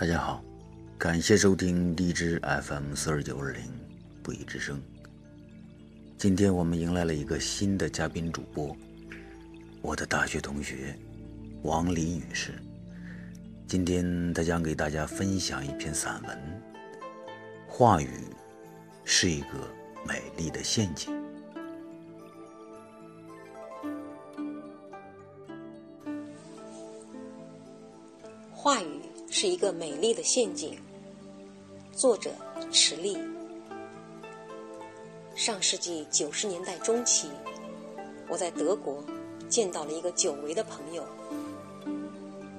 大家好，感谢收听荔枝 FM 四二九二零不一之声。今天我们迎来了一个新的嘉宾主播，我的大学同学王黎女士。今天她将给大家分享一篇散文，《话语是一个美丽的陷阱》。话语是一个美丽的陷阱。作者：池莉。上世纪九十年代中期，我在德国见到了一个久违的朋友。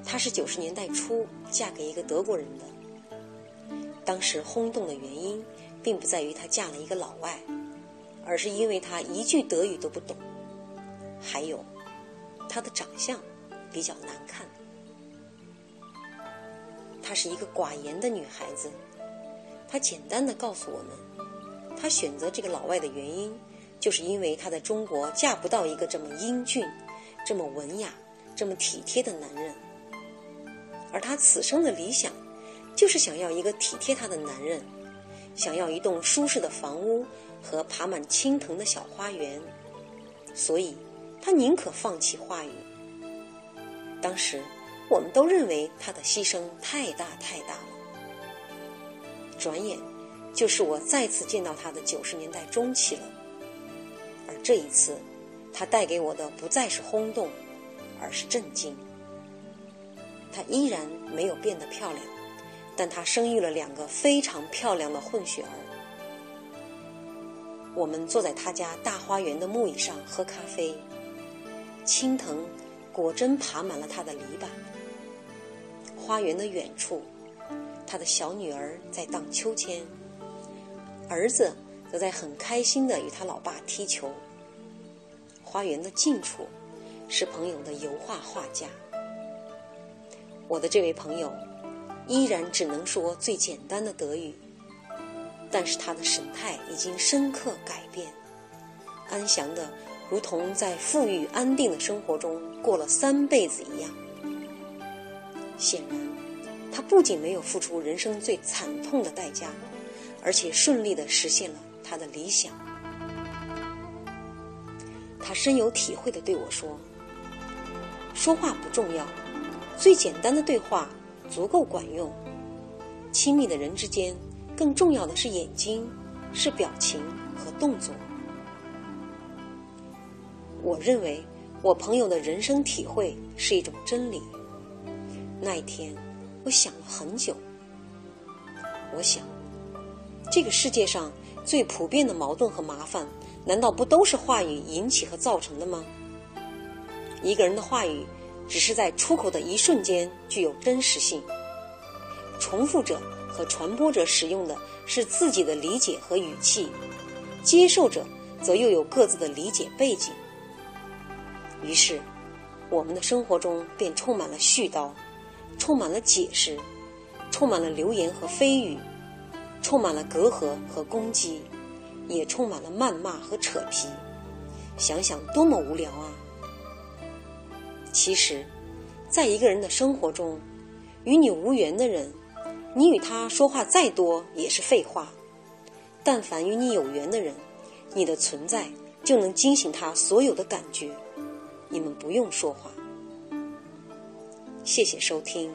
她是九十年代初嫁给一个德国人的。当时轰动的原因，并不在于她嫁了一个老外，而是因为她一句德语都不懂，还有她的长相比较难看。她是一个寡言的女孩子，她简单的告诉我们，她选择这个老外的原因，就是因为她在中国嫁不到一个这么英俊、这么文雅、这么体贴的男人，而她此生的理想，就是想要一个体贴她的男人，想要一栋舒适的房屋和爬满青藤的小花园，所以她宁可放弃话语。当时。我们都认为他的牺牲太大太大了。转眼就是我再次见到他的九十年代中期了，而这一次，他带给我的不再是轰动，而是震惊。她依然没有变得漂亮，但她生育了两个非常漂亮的混血儿。我们坐在他家大花园的木椅上喝咖啡，青藤果真爬满了他的篱笆。花园的远处，他的小女儿在荡秋千，儿子则在很开心的与他老爸踢球。花园的近处，是朋友的油画画家。我的这位朋友，依然只能说最简单的德语，但是他的神态已经深刻改变，安详的如同在富裕安定的生活中过了三辈子一样。显然，他不仅没有付出人生最惨痛的代价，而且顺利的实现了他的理想。他深有体会的对我说：“说话不重要，最简单的对话足够管用。亲密的人之间，更重要的是眼睛，是表情和动作。”我认为，我朋友的人生体会是一种真理。那一天，我想了很久。我想，这个世界上最普遍的矛盾和麻烦，难道不都是话语引起和造成的吗？一个人的话语，只是在出口的一瞬间具有真实性。重复者和传播者使用的是自己的理解和语气，接受者则又有各自的理解背景。于是，我们的生活中便充满了絮叨。充满了解释，充满了流言和蜚语，充满了隔阂和攻击，也充满了谩骂和扯皮。想想多么无聊啊！其实，在一个人的生活中，与你无缘的人，你与他说话再多也是废话；但凡与你有缘的人，你的存在就能惊醒他所有的感觉。你们不用说话。谢谢收听。